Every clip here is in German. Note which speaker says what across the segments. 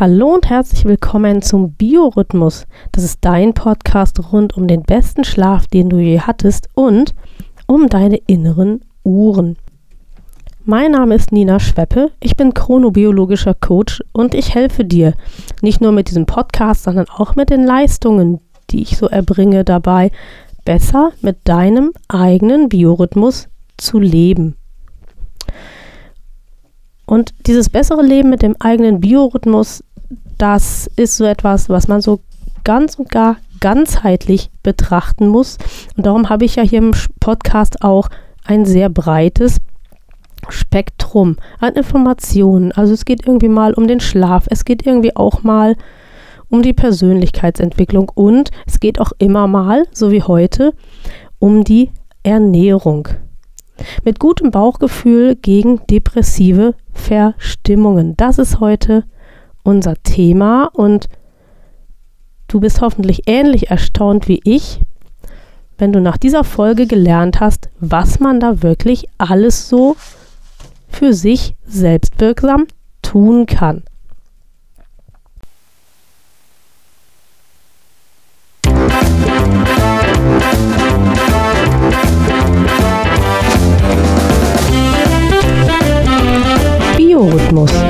Speaker 1: Hallo und herzlich willkommen zum Biorhythmus. Das ist dein Podcast rund um den besten Schlaf, den du je hattest und um deine inneren Uhren. Mein Name ist Nina Schweppe, ich bin chronobiologischer Coach und ich helfe dir, nicht nur mit diesem Podcast, sondern auch mit den Leistungen, die ich so erbringe, dabei besser mit deinem eigenen Biorhythmus zu leben. Und dieses bessere Leben mit dem eigenen Biorhythmus, das ist so etwas, was man so ganz und gar ganzheitlich betrachten muss. Und darum habe ich ja hier im Podcast auch ein sehr breites Spektrum an Informationen. Also es geht irgendwie mal um den Schlaf, es geht irgendwie auch mal um die Persönlichkeitsentwicklung und es geht auch immer mal, so wie heute, um die Ernährung mit gutem Bauchgefühl gegen depressive Verstimmungen. Das ist heute unser Thema und du bist hoffentlich ähnlich erstaunt wie ich, wenn du nach dieser Folge gelernt hast, was man da wirklich alles so für sich selbstwirksam tun kann. Biorhythmus.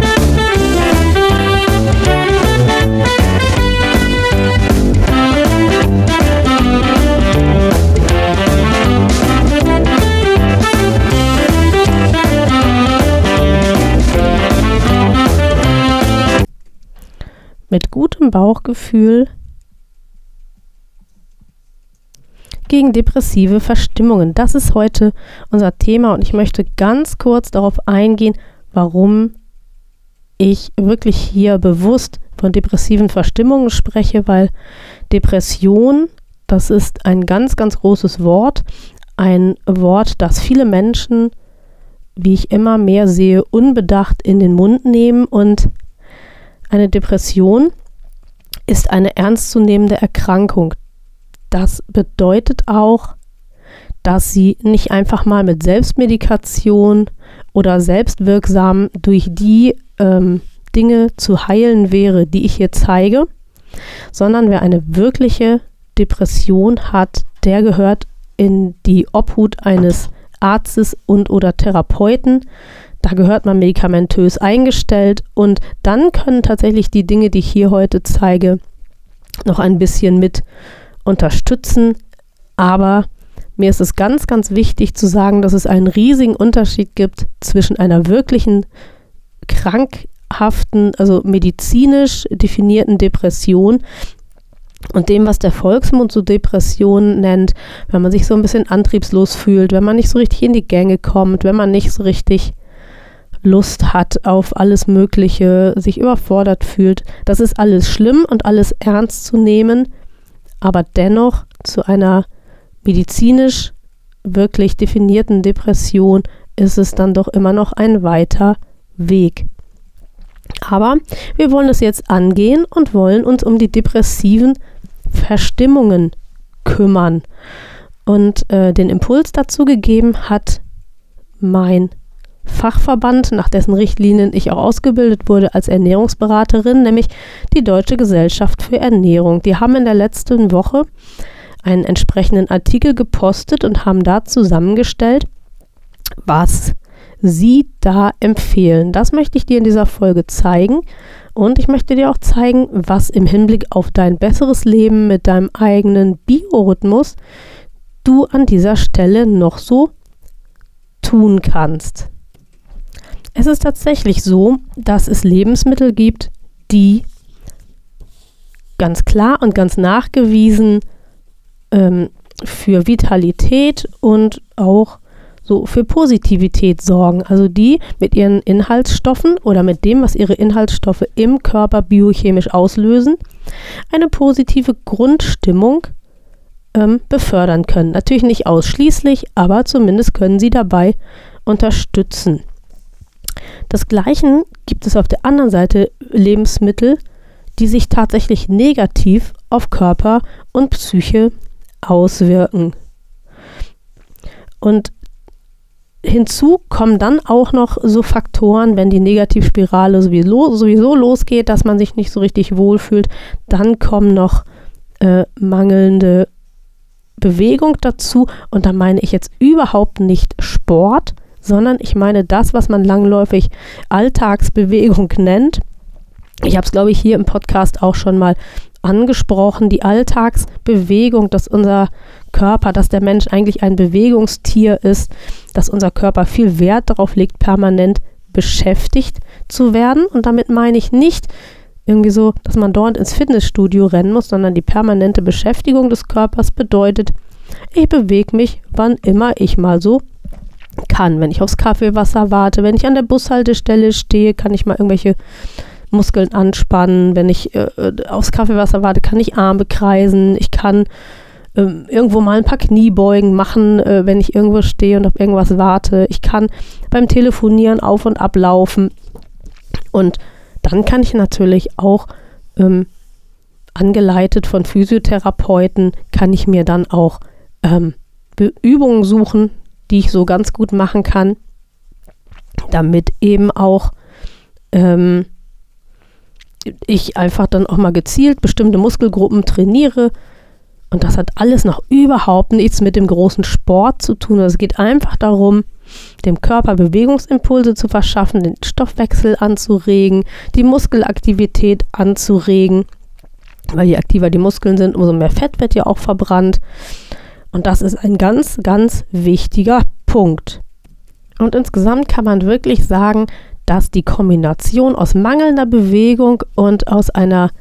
Speaker 1: Gutem Bauchgefühl gegen depressive Verstimmungen. Das ist heute unser Thema und ich möchte ganz kurz darauf eingehen, warum ich wirklich hier bewusst von depressiven Verstimmungen spreche, weil Depression, das ist ein ganz, ganz großes Wort, ein Wort, das viele Menschen, wie ich immer mehr sehe, unbedacht in den Mund nehmen und eine Depression ist eine ernstzunehmende Erkrankung. Das bedeutet auch, dass sie nicht einfach mal mit Selbstmedikation oder selbstwirksam durch die ähm, Dinge zu heilen wäre, die ich hier zeige, sondern wer eine wirkliche Depression hat, der gehört in die Obhut eines Arztes und oder Therapeuten, da gehört man medikamentös eingestellt und dann können tatsächlich die Dinge, die ich hier heute zeige, noch ein bisschen mit unterstützen. Aber mir ist es ganz, ganz wichtig zu sagen, dass es einen riesigen Unterschied gibt zwischen einer wirklichen krankhaften, also medizinisch definierten Depression und dem, was der Volksmund so Depression nennt, wenn man sich so ein bisschen antriebslos fühlt, wenn man nicht so richtig in die Gänge kommt, wenn man nicht so richtig Lust hat auf alles Mögliche, sich überfordert fühlt. Das ist alles schlimm und alles ernst zu nehmen, aber dennoch zu einer medizinisch wirklich definierten Depression ist es dann doch immer noch ein weiter Weg. Aber wir wollen es jetzt angehen und wollen uns um die depressiven Verstimmungen kümmern. Und äh, den Impuls dazu gegeben hat mein Fachverband, nach dessen Richtlinien ich auch ausgebildet wurde als Ernährungsberaterin, nämlich die Deutsche Gesellschaft für Ernährung. Die haben in der letzten Woche einen entsprechenden Artikel gepostet und haben da zusammengestellt, was sie da empfehlen. Das möchte ich dir in dieser Folge zeigen. Und ich möchte dir auch zeigen, was im Hinblick auf dein besseres Leben mit deinem eigenen Biorhythmus du an dieser Stelle noch so tun kannst. Es ist tatsächlich so, dass es Lebensmittel gibt, die ganz klar und ganz nachgewiesen ähm, für Vitalität und auch so für Positivität sorgen. Also die mit ihren Inhaltsstoffen oder mit dem, was ihre Inhaltsstoffe im Körper biochemisch auslösen, eine positive Grundstimmung ähm, befördern können. Natürlich nicht ausschließlich, aber zumindest können sie dabei unterstützen. Das Gleiche gibt es auf der anderen Seite Lebensmittel, die sich tatsächlich negativ auf Körper und Psyche auswirken. Und hinzu kommen dann auch noch so Faktoren, wenn die Negativspirale sowieso, sowieso losgeht, dass man sich nicht so richtig wohlfühlt, dann kommen noch äh, mangelnde Bewegung dazu. Und da meine ich jetzt überhaupt nicht Sport, sondern ich meine das, was man langläufig Alltagsbewegung nennt. Ich habe es, glaube ich, hier im Podcast auch schon mal angesprochen, die Alltagsbewegung, dass unser Körper, dass der Mensch eigentlich ein Bewegungstier ist, dass unser Körper viel Wert darauf legt, permanent beschäftigt zu werden. Und damit meine ich nicht irgendwie so, dass man dort ins Fitnessstudio rennen muss, sondern die permanente Beschäftigung des Körpers bedeutet, ich bewege mich, wann immer ich mal so kann. Wenn ich aufs Kaffeewasser warte, wenn ich an der Bushaltestelle stehe, kann ich mal irgendwelche Muskeln anspannen. Wenn ich äh, äh aufs Kaffeewasser warte, kann ich Arme kreisen. Ich kann äh, irgendwo mal ein paar Kniebeugen machen, äh, wenn ich irgendwo stehe und auf irgendwas warte. Ich kann beim Telefonieren auf und ab laufen. Und dann kann ich natürlich auch ähm, angeleitet von Physiotherapeuten, kann ich mir dann auch ähm, Übungen suchen, die ich so ganz gut machen kann, damit eben auch ähm, ich einfach dann auch mal gezielt bestimmte Muskelgruppen trainiere. Und das hat alles noch überhaupt nichts mit dem großen Sport zu tun. Es geht einfach darum, dem Körper Bewegungsimpulse zu verschaffen, den Stoffwechsel anzuregen, die Muskelaktivität anzuregen. Weil je aktiver die Muskeln sind, umso mehr Fett wird ja auch verbrannt. Und das ist ein ganz, ganz wichtiger Punkt. Und insgesamt kann man wirklich sagen, dass die Kombination aus mangelnder Bewegung und aus einer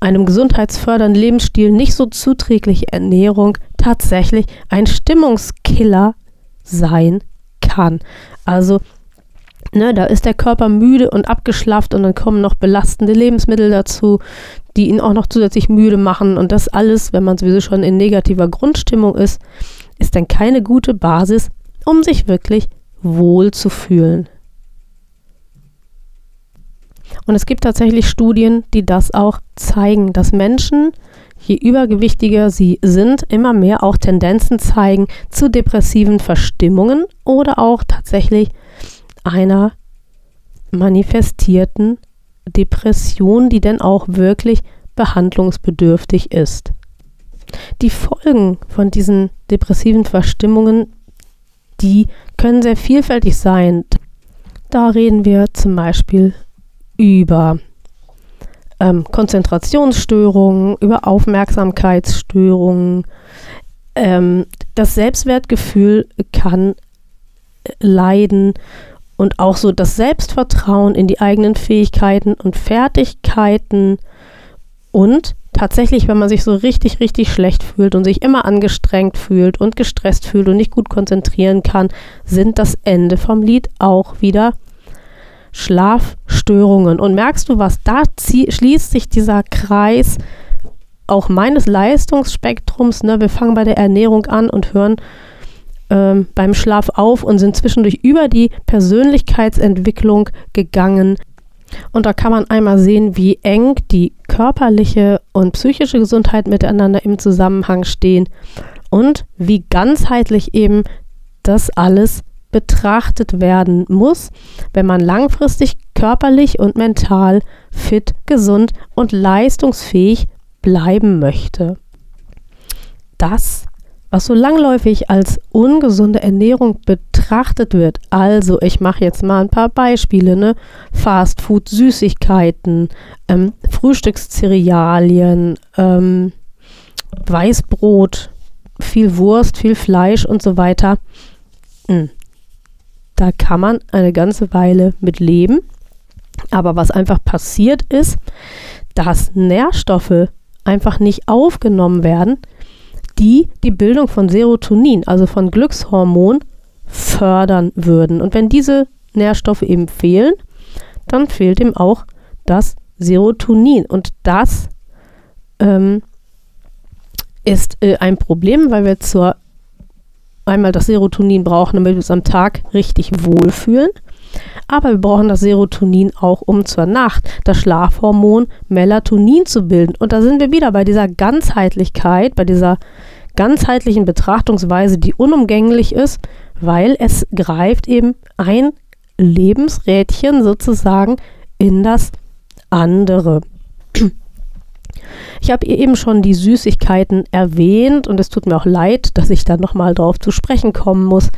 Speaker 1: einem gesundheitsfördernden Lebensstil nicht so zuträgliche Ernährung tatsächlich ein Stimmungskiller sein kann. Also, ne, da ist der Körper müde und abgeschlafft und dann kommen noch belastende Lebensmittel dazu, die ihn auch noch zusätzlich müde machen. Und das alles, wenn man sowieso schon in negativer Grundstimmung ist, ist dann keine gute Basis, um sich wirklich wohl zu fühlen. Und es gibt tatsächlich Studien, die das auch zeigen, dass Menschen, je übergewichtiger sie sind, immer mehr auch Tendenzen zeigen zu depressiven Verstimmungen oder auch tatsächlich einer manifestierten Depression, die denn auch wirklich behandlungsbedürftig ist. Die Folgen von diesen depressiven Verstimmungen, die können sehr vielfältig sein. Da reden wir zum Beispiel über ähm, Konzentrationsstörungen, über Aufmerksamkeitsstörungen. Ähm, das Selbstwertgefühl kann leiden und auch so das Selbstvertrauen in die eigenen Fähigkeiten und Fertigkeiten und tatsächlich, wenn man sich so richtig, richtig schlecht fühlt und sich immer angestrengt fühlt und gestresst fühlt und nicht gut konzentrieren kann, sind das Ende vom Lied auch wieder Schlafstörungen. Und merkst du was, da schließt sich dieser Kreis auch meines Leistungsspektrums. Ne? Wir fangen bei der Ernährung an und hören ähm, beim Schlaf auf und sind zwischendurch über die Persönlichkeitsentwicklung gegangen. Und da kann man einmal sehen, wie eng die körperliche und psychische Gesundheit miteinander im Zusammenhang stehen und wie ganzheitlich eben das alles betrachtet werden muss, wenn man langfristig körperlich und mental fit, gesund und leistungsfähig bleiben möchte. Das, was so langläufig als ungesunde Ernährung betrachtet wird, also ich mache jetzt mal ein paar Beispiele, ne? Fastfood, Süßigkeiten, ähm, Frühstückszerealien, ähm, Weißbrot, viel Wurst, viel Fleisch und so weiter. Hm da kann man eine ganze Weile mit leben. Aber was einfach passiert ist, dass Nährstoffe einfach nicht aufgenommen werden, die die Bildung von Serotonin, also von Glückshormon, fördern würden. Und wenn diese Nährstoffe eben fehlen, dann fehlt eben auch das Serotonin. Und das ähm, ist äh, ein Problem, weil wir zur einmal das Serotonin brauchen, damit wir uns am Tag richtig wohlfühlen. Aber wir brauchen das Serotonin auch, um zur Nacht das Schlafhormon Melatonin zu bilden. Und da sind wir wieder bei dieser Ganzheitlichkeit, bei dieser ganzheitlichen Betrachtungsweise, die unumgänglich ist, weil es greift eben ein Lebensrädchen sozusagen in das andere. Ich habe eben schon die Süßigkeiten erwähnt und es tut mir auch leid, dass ich da nochmal drauf zu sprechen kommen muss.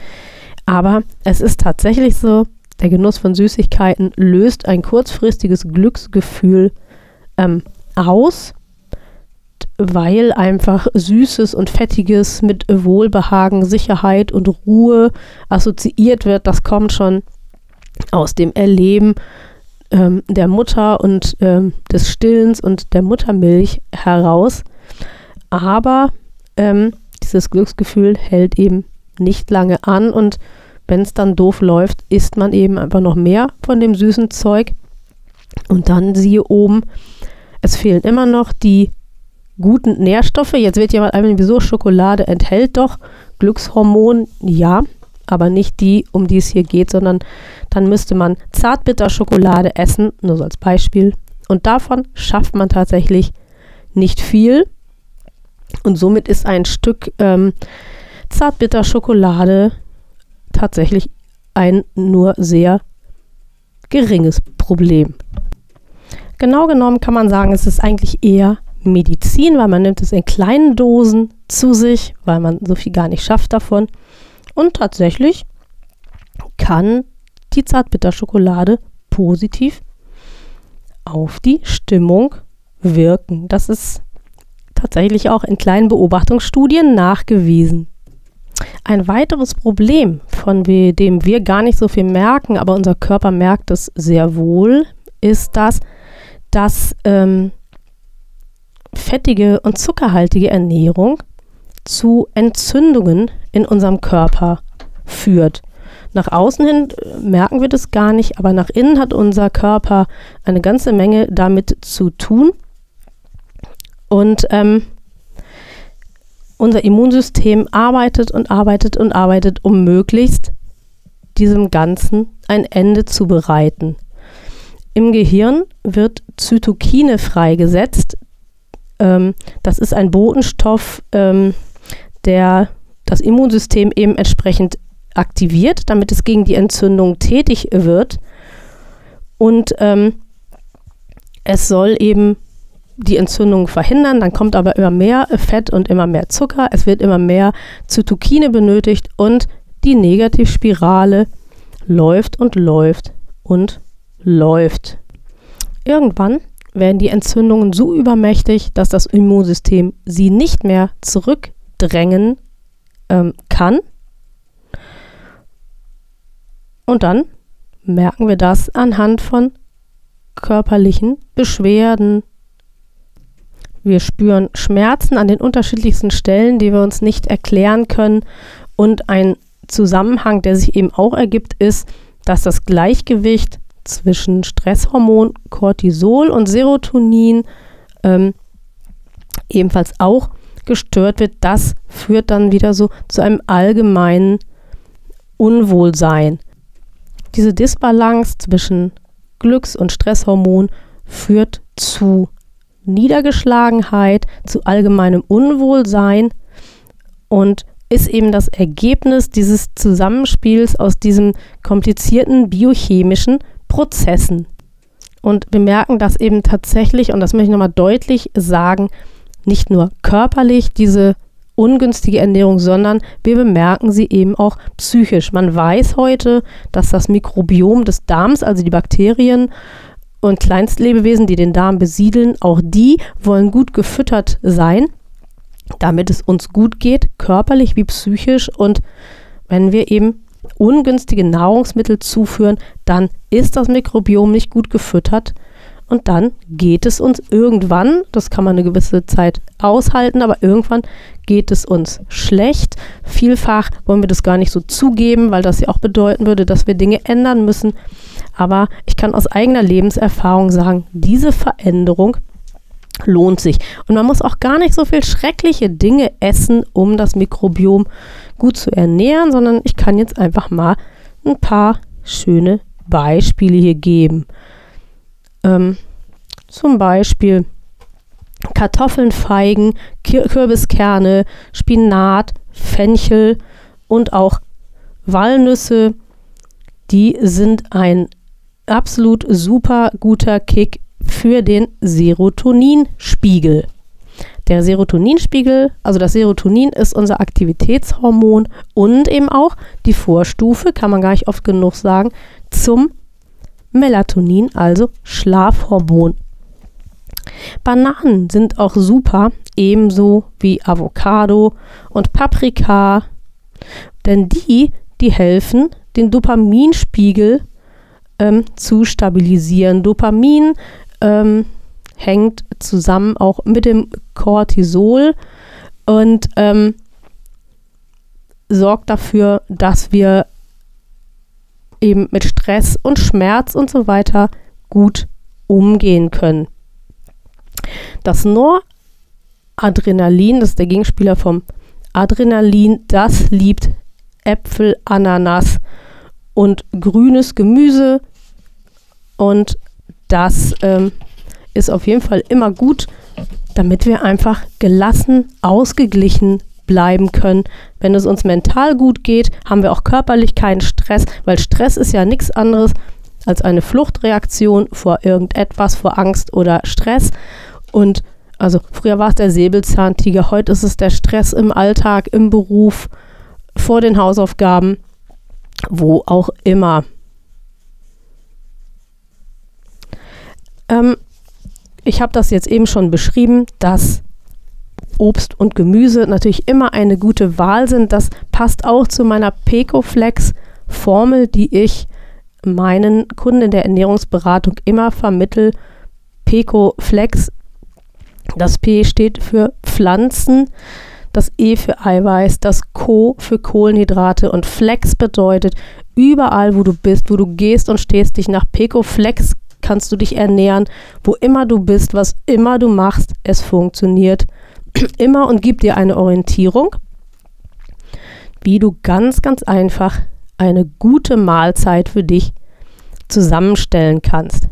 Speaker 1: Aber es ist tatsächlich so, der Genuss von Süßigkeiten löst ein kurzfristiges Glücksgefühl ähm, aus, weil einfach Süßes und Fettiges mit Wohlbehagen, Sicherheit und Ruhe assoziiert wird. Das kommt schon aus dem Erleben ähm, der Mutter und ähm, des Stillens und der Muttermilch heraus. Aber ähm, dieses Glücksgefühl hält eben nicht lange an und wenn es dann doof läuft, isst man eben einfach noch mehr von dem süßen Zeug. Und dann siehe oben, es fehlen immer noch die guten Nährstoffe. Jetzt wird jemand einmal, wieso Schokolade enthält doch Glückshormon? Ja, aber nicht die, um die es hier geht, sondern dann müsste man Zartbitterschokolade essen, nur so als Beispiel. Und davon schafft man tatsächlich nicht viel. Und somit ist ein Stück ähm, Zartbitterschokolade tatsächlich ein nur sehr geringes Problem. Genau genommen kann man sagen, es ist eigentlich eher Medizin, weil man nimmt es in kleinen Dosen zu sich, weil man so viel gar nicht schafft davon. Und tatsächlich kann die Zartbitterschokolade positiv auf die Stimmung wirken. Das ist tatsächlich auch in kleinen Beobachtungsstudien nachgewiesen. Ein weiteres Problem, von dem wir gar nicht so viel merken, aber unser Körper merkt es sehr wohl, ist das, dass ähm, fettige und zuckerhaltige Ernährung zu Entzündungen in unserem Körper führt. Nach außen hin äh, merken wir das gar nicht, aber nach innen hat unser Körper eine ganze Menge damit zu tun. Und ähm, unser Immunsystem arbeitet und arbeitet und arbeitet, um möglichst diesem Ganzen ein Ende zu bereiten. Im Gehirn wird Zytokine freigesetzt. Ähm, das ist ein Botenstoff, ähm, der das Immunsystem eben entsprechend aktiviert, damit es gegen die Entzündung tätig wird. Und ähm, es soll eben die Entzündung verhindern, dann kommt aber immer mehr Fett und immer mehr Zucker, es wird immer mehr Zytokine benötigt und die Negativspirale läuft und läuft und läuft. Irgendwann werden die Entzündungen so übermächtig, dass das Immunsystem sie nicht mehr zurückdrängen ähm, kann. Und dann merken wir das anhand von körperlichen Beschwerden, wir spüren Schmerzen an den unterschiedlichsten Stellen, die wir uns nicht erklären können. Und ein Zusammenhang, der sich eben auch ergibt, ist, dass das Gleichgewicht zwischen Stresshormon Cortisol und Serotonin ähm, ebenfalls auch gestört wird. Das führt dann wieder so zu einem allgemeinen Unwohlsein. Diese Disbalance zwischen Glücks- und Stresshormon führt zu Niedergeschlagenheit, zu allgemeinem Unwohlsein und ist eben das Ergebnis dieses Zusammenspiels aus diesen komplizierten biochemischen Prozessen. Und wir merken das eben tatsächlich, und das möchte ich nochmal deutlich sagen, nicht nur körperlich diese ungünstige Ernährung, sondern wir bemerken sie eben auch psychisch. Man weiß heute, dass das Mikrobiom des Darms, also die Bakterien, und Kleinstlebewesen, die den Darm besiedeln, auch die wollen gut gefüttert sein, damit es uns gut geht, körperlich wie psychisch. Und wenn wir eben ungünstige Nahrungsmittel zuführen, dann ist das Mikrobiom nicht gut gefüttert. Und dann geht es uns irgendwann, das kann man eine gewisse Zeit aushalten, aber irgendwann geht es uns schlecht. Vielfach wollen wir das gar nicht so zugeben, weil das ja auch bedeuten würde, dass wir Dinge ändern müssen. Aber ich kann aus eigener Lebenserfahrung sagen, diese Veränderung lohnt sich. Und man muss auch gar nicht so viel schreckliche Dinge essen, um das Mikrobiom gut zu ernähren, sondern ich kann jetzt einfach mal ein paar schöne Beispiele hier geben. Ähm, zum Beispiel Kartoffeln, Feigen, Kürbiskerne, Spinat, Fenchel und auch Walnüsse. Die sind ein absolut super guter Kick für den Serotoninspiegel. Der Serotoninspiegel, also das Serotonin ist unser Aktivitätshormon und eben auch die Vorstufe, kann man gar nicht oft genug sagen, zum Melatonin, also Schlafhormon. Bananen sind auch super, ebenso wie Avocado und Paprika, denn die, die helfen, den Dopaminspiegel ähm, zu stabilisieren. Dopamin ähm, hängt zusammen auch mit dem Cortisol und ähm, sorgt dafür, dass wir eben mit Stress und Schmerz und so weiter gut umgehen können. Das Noradrenalin, das ist der Gegenspieler vom Adrenalin, das liebt Äpfel, Ananas und grünes Gemüse und das ähm, ist auf jeden Fall immer gut, damit wir einfach gelassen, ausgeglichen bleiben können. Wenn es uns mental gut geht, haben wir auch körperlich keinen Stress, weil Stress ist ja nichts anderes als eine Fluchtreaktion vor irgendetwas, vor Angst oder Stress. Und also früher war es der Säbelzahntiger, heute ist es der Stress im Alltag, im Beruf, vor den Hausaufgaben, wo auch immer. Ähm, ich habe das jetzt eben schon beschrieben, dass Obst und Gemüse natürlich immer eine gute Wahl sind. Das passt auch zu meiner Pecoflex-Formel, die ich meinen Kunden in der Ernährungsberatung immer vermittel. Pecoflex, das P steht für Pflanzen, das E für Eiweiß, das Co für Kohlenhydrate und Flex bedeutet, überall wo du bist, wo du gehst und stehst, dich nach Pecoflex kannst du dich ernähren, wo immer du bist, was immer du machst, es funktioniert immer und gibt dir eine Orientierung, wie du ganz, ganz einfach eine gute Mahlzeit für dich zusammenstellen kannst.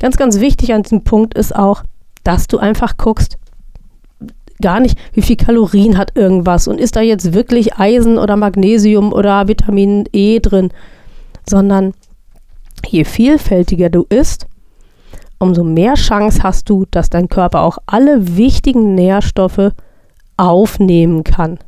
Speaker 1: Ganz, ganz wichtig an diesem Punkt ist auch, dass du einfach guckst, gar nicht, wie viel Kalorien hat irgendwas und ist da jetzt wirklich Eisen oder Magnesium oder Vitamin E drin, sondern je vielfältiger du isst, umso mehr Chance hast du, dass dein Körper auch alle wichtigen Nährstoffe aufnehmen kann.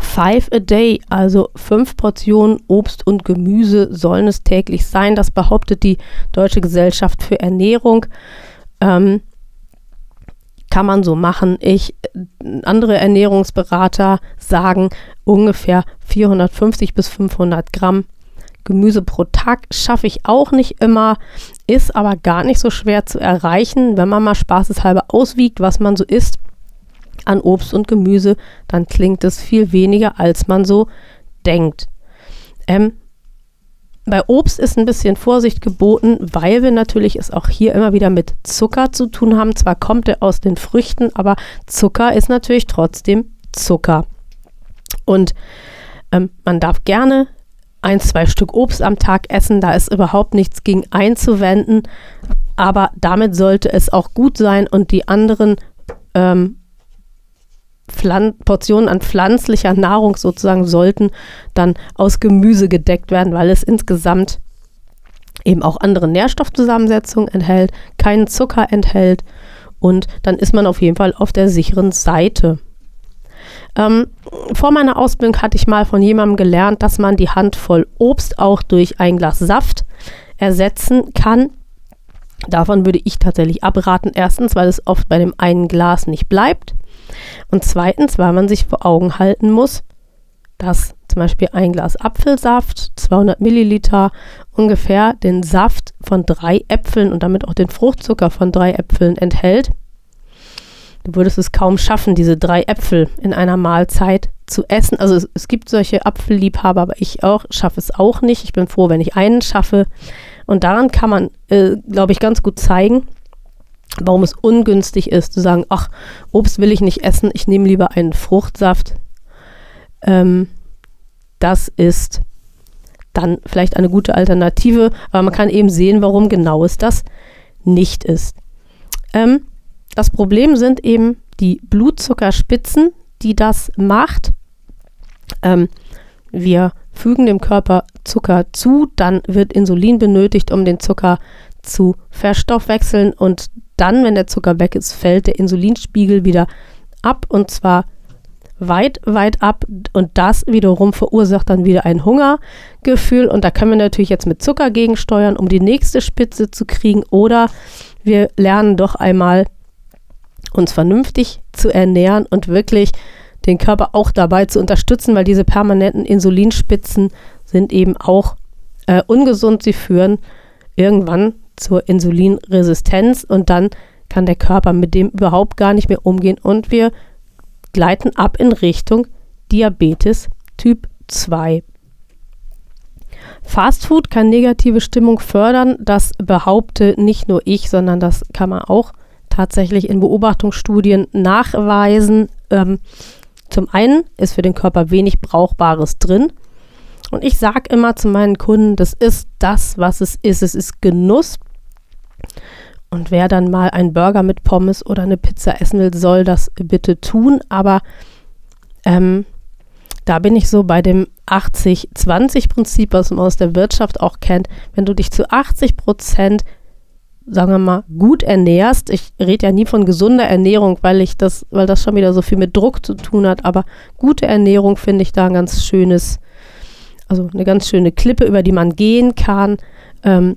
Speaker 1: Five a day, also fünf Portionen Obst und Gemüse sollen es täglich sein. Das behauptet die Deutsche Gesellschaft für Ernährung. Ähm, kann man so machen. Ich, andere Ernährungsberater sagen ungefähr 450 bis 500 Gramm Gemüse pro Tag schaffe ich auch nicht immer, ist aber gar nicht so schwer zu erreichen, wenn man mal spaßeshalber auswiegt, was man so isst an Obst und Gemüse, dann klingt es viel weniger, als man so denkt. Ähm, bei Obst ist ein bisschen Vorsicht geboten, weil wir natürlich es auch hier immer wieder mit Zucker zu tun haben. Zwar kommt er aus den Früchten, aber Zucker ist natürlich trotzdem Zucker. Und ähm, man darf gerne ein, zwei Stück Obst am Tag essen. Da ist überhaupt nichts gegen einzuwenden. Aber damit sollte es auch gut sein und die anderen ähm, Portionen an pflanzlicher Nahrung sozusagen sollten dann aus Gemüse gedeckt werden, weil es insgesamt eben auch andere Nährstoffzusammensetzungen enthält, keinen Zucker enthält und dann ist man auf jeden Fall auf der sicheren Seite. Ähm, vor meiner Ausbildung hatte ich mal von jemandem gelernt, dass man die Handvoll Obst auch durch ein Glas Saft ersetzen kann. Davon würde ich tatsächlich abraten. Erstens, weil es oft bei dem einen Glas nicht bleibt. Und zweitens, weil man sich vor Augen halten muss, dass zum Beispiel ein Glas Apfelsaft, 200 Milliliter, ungefähr den Saft von drei Äpfeln und damit auch den Fruchtzucker von drei Äpfeln enthält. Du würdest es kaum schaffen, diese drei Äpfel in einer Mahlzeit zu essen. Also es, es gibt solche Apfelliebhaber, aber ich auch schaffe es auch nicht. Ich bin froh, wenn ich einen schaffe. Und daran kann man, äh, glaube ich, ganz gut zeigen, warum es ungünstig ist, zu sagen, ach, Obst will ich nicht essen, ich nehme lieber einen Fruchtsaft. Ähm, das ist dann vielleicht eine gute Alternative, aber man kann eben sehen, warum genau es das nicht ist. Ähm, das Problem sind eben die Blutzuckerspitzen, die das macht. Ähm, wir fügen dem Körper Zucker zu, dann wird Insulin benötigt, um den Zucker zu verstoffwechseln und dann, wenn der Zucker weg ist, fällt der Insulinspiegel wieder ab und zwar weit, weit ab und das wiederum verursacht dann wieder ein Hungergefühl und da können wir natürlich jetzt mit Zucker gegensteuern, um die nächste Spitze zu kriegen oder wir lernen doch einmal uns vernünftig zu ernähren und wirklich den Körper auch dabei zu unterstützen, weil diese permanenten Insulinspitzen sind eben auch äh, ungesund. Sie führen irgendwann zur Insulinresistenz und dann kann der Körper mit dem überhaupt gar nicht mehr umgehen und wir gleiten ab in Richtung Diabetes Typ 2. Fastfood kann negative Stimmung fördern. Das behaupte nicht nur ich, sondern das kann man auch tatsächlich in Beobachtungsstudien nachweisen. Ähm, zum einen ist für den Körper wenig Brauchbares drin. Und ich sage immer zu meinen Kunden, das ist das, was es ist. Es ist Genuss. Und wer dann mal einen Burger mit Pommes oder eine Pizza essen will, soll das bitte tun. Aber ähm, da bin ich so bei dem 80-20-Prinzip, was man aus der Wirtschaft auch kennt. Wenn du dich zu 80 Prozent sagen wir mal, gut ernährst. Ich rede ja nie von gesunder Ernährung, weil ich das, weil das schon wieder so viel mit Druck zu tun hat, aber gute Ernährung finde ich da ein ganz schönes, also eine ganz schöne Klippe, über die man gehen kann. Ähm,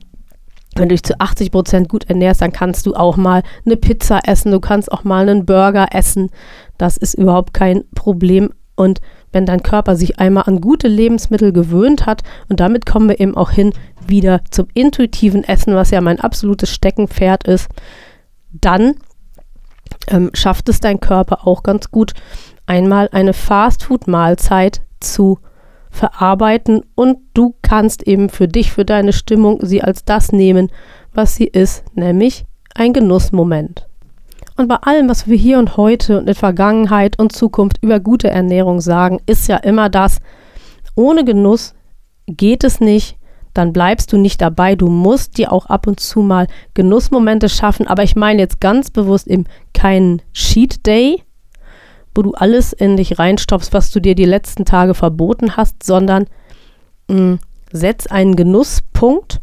Speaker 1: wenn du dich zu 80 Prozent gut ernährst, dann kannst du auch mal eine Pizza essen, du kannst auch mal einen Burger essen. Das ist überhaupt kein Problem. Und wenn dein Körper sich einmal an gute Lebensmittel gewöhnt hat, und damit kommen wir eben auch hin, wieder zum intuitiven Essen, was ja mein absolutes Steckenpferd ist, dann ähm, schafft es dein Körper auch ganz gut, einmal eine Fastfood-Mahlzeit zu verarbeiten. Und du kannst eben für dich, für deine Stimmung sie als das nehmen, was sie ist, nämlich ein Genussmoment. Und bei allem, was wir hier und heute und in Vergangenheit und Zukunft über gute Ernährung sagen, ist ja immer das, ohne Genuss geht es nicht, dann bleibst du nicht dabei. Du musst dir auch ab und zu mal Genussmomente schaffen. Aber ich meine jetzt ganz bewusst eben keinen Cheat Day, wo du alles in dich reinstopfst, was du dir die letzten Tage verboten hast, sondern mh, mm, setz einen Genusspunkt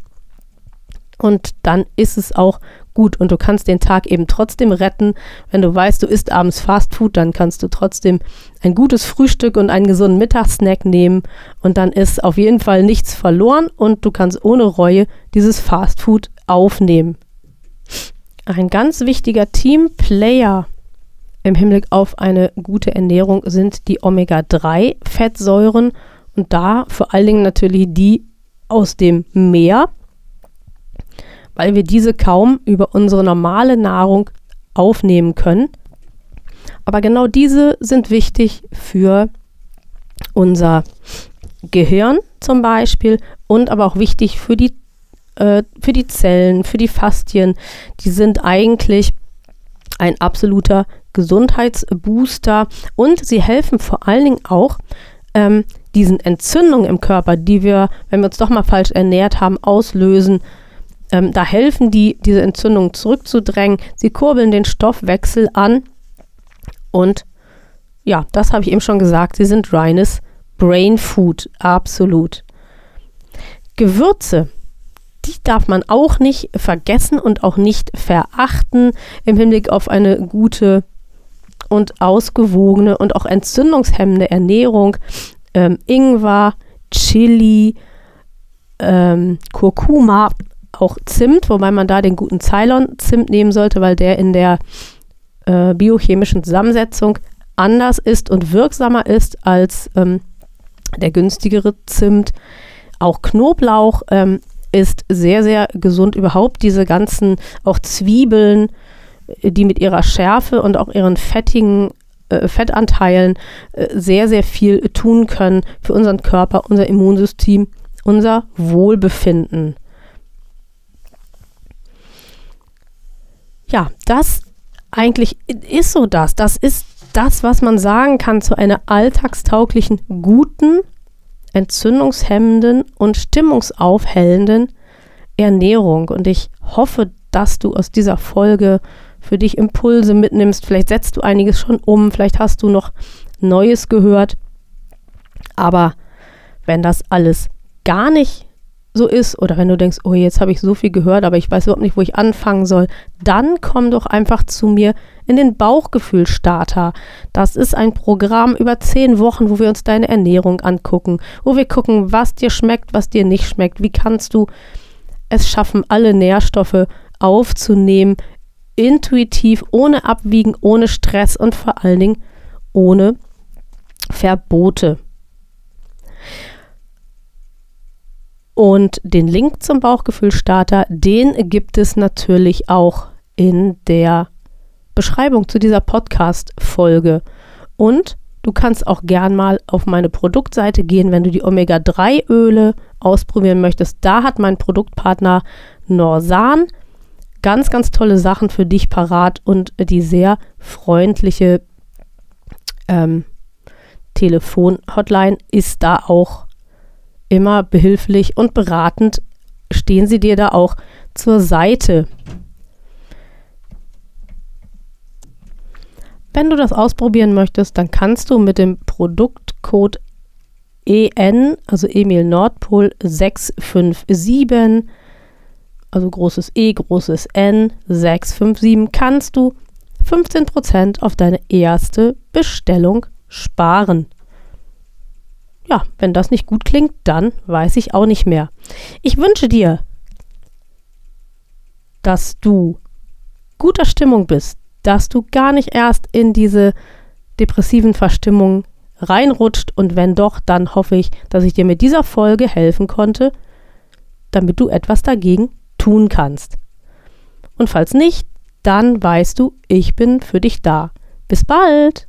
Speaker 1: und dann ist es auch gut und du kannst den Tag eben trotzdem retten. Wenn du weißt, du isst abends Fast Food, dann kannst du trotzdem ein gutes Frühstück und einen gesunden Mittagssnack nehmen und dann ist auf jeden Fall nichts verloren und du kannst ohne Reue dieses Fast Food aufnehmen. Ein ganz wichtiger Teamplayer im Hinblick auf eine gute Ernährung sind die Omega-3-Fettsäuren und da vor allen Dingen natürlich die aus dem Meer weil wir diese kaum über unsere normale Nahrung aufnehmen können. Aber genau diese sind wichtig für unser Gehirn zum Beispiel und aber auch wichtig für die, äh, für die Zellen, für die Fastien. Die sind eigentlich ein absoluter Gesundheitsbooster und sie helfen vor allen Dingen auch, ähm, diesen Entzündungen im Körper, die wir, wenn wir uns doch mal falsch ernährt haben, auslösen, ähm, da helfen die, diese Entzündung zurückzudrängen. Sie kurbeln den Stoffwechsel an und ja, das habe ich eben schon gesagt, sie sind reines Brain Food, absolut. Gewürze, die darf man auch nicht vergessen und auch nicht verachten im Hinblick auf eine gute und ausgewogene und auch entzündungshemmende Ernährung. Ähm, Ingwer, Chili, ähm, Kurkuma, auch Zimt, wobei man da den guten Ceylon-Zimt nehmen sollte, weil der in der äh, biochemischen Zusammensetzung anders ist und wirksamer ist als ähm, der günstigere Zimt. Auch Knoblauch ähm, ist sehr, sehr gesund. Überhaupt diese ganzen, auch Zwiebeln, äh, die mit ihrer Schärfe und auch ihren fettigen äh, Fettanteilen äh, sehr, sehr viel tun können für unseren Körper, unser Immunsystem, unser Wohlbefinden. Ja, das eigentlich ist so das. Das ist das, was man sagen kann zu einer alltagstauglichen, guten, entzündungshemmenden und stimmungsaufhellenden Ernährung. Und ich hoffe, dass du aus dieser Folge für dich Impulse mitnimmst. Vielleicht setzt du einiges schon um, vielleicht hast du noch Neues gehört. Aber wenn das alles gar nicht so ist oder wenn du denkst, oh, jetzt habe ich so viel gehört, aber ich weiß überhaupt nicht, wo ich anfangen soll, dann komm doch einfach zu mir in den Bauchgefühlstarter. Das ist ein Programm über zehn Wochen, wo wir uns deine Ernährung angucken, wo wir gucken, was dir schmeckt, was dir nicht schmeckt, wie kannst du es schaffen, alle Nährstoffe aufzunehmen, intuitiv, ohne Abwiegen, ohne Stress und vor allen Dingen ohne Verbote. Und den Link zum Bauchgefühlstarter, den gibt es natürlich auch in der Beschreibung zu dieser Podcast-Folge. Und du kannst auch gern mal auf meine Produktseite gehen, wenn du die Omega-3-Öle ausprobieren möchtest. Da hat mein Produktpartner Norsan ganz, ganz tolle Sachen für dich parat und die sehr freundliche ähm, Telefon-Hotline ist da auch immer behilflich und beratend. Stehen sie dir da auch zur Seite. Wenn du das ausprobieren möchtest, dann kannst du mit dem Produktcode EN, also Emil Nordpol 657, also großes E, großes N 657, kannst du 15% auf deine erste Bestellung sparen. Ja, wenn das nicht gut klingt, dann weiß ich auch nicht mehr. Ich wünsche dir, dass du guter Stimmung bist, dass du gar nicht erst in diese depressiven Verstimmungen reinrutscht und wenn doch, dann hoffe ich, dass ich dir mit dieser Folge helfen konnte, damit du etwas dagegen tun kannst. Und falls nicht, dann weißt du, ich bin für dich da. Bis bald!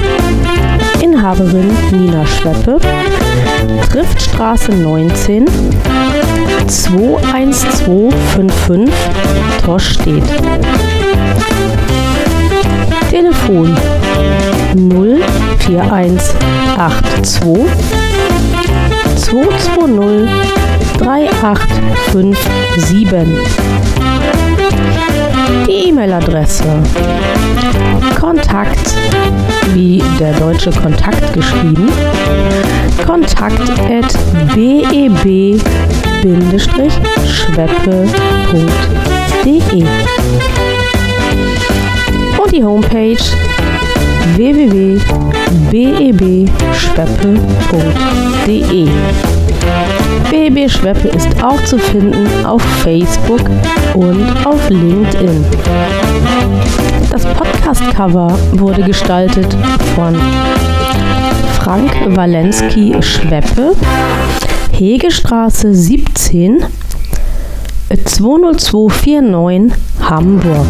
Speaker 1: Inhaberin Nina Schweppe, Triftstraße 19 21255 Torstedt. Telefon 04182 220 3857. Die E-Mail-Adresse. Kontakt wie der deutsche Kontakt geschrieben. Kontakt at beb schweppe.de und die Homepage www.bebschweppe.de. BEB Schweppe ist auch zu finden auf Facebook und auf LinkedIn. Das Podcast-Cover wurde gestaltet von Frank Walensky Schweppe Hegestraße 17 20249 Hamburg.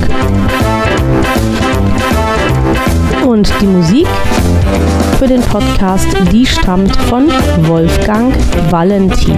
Speaker 1: Und die Musik für den Podcast, die stammt von Wolfgang Valentin.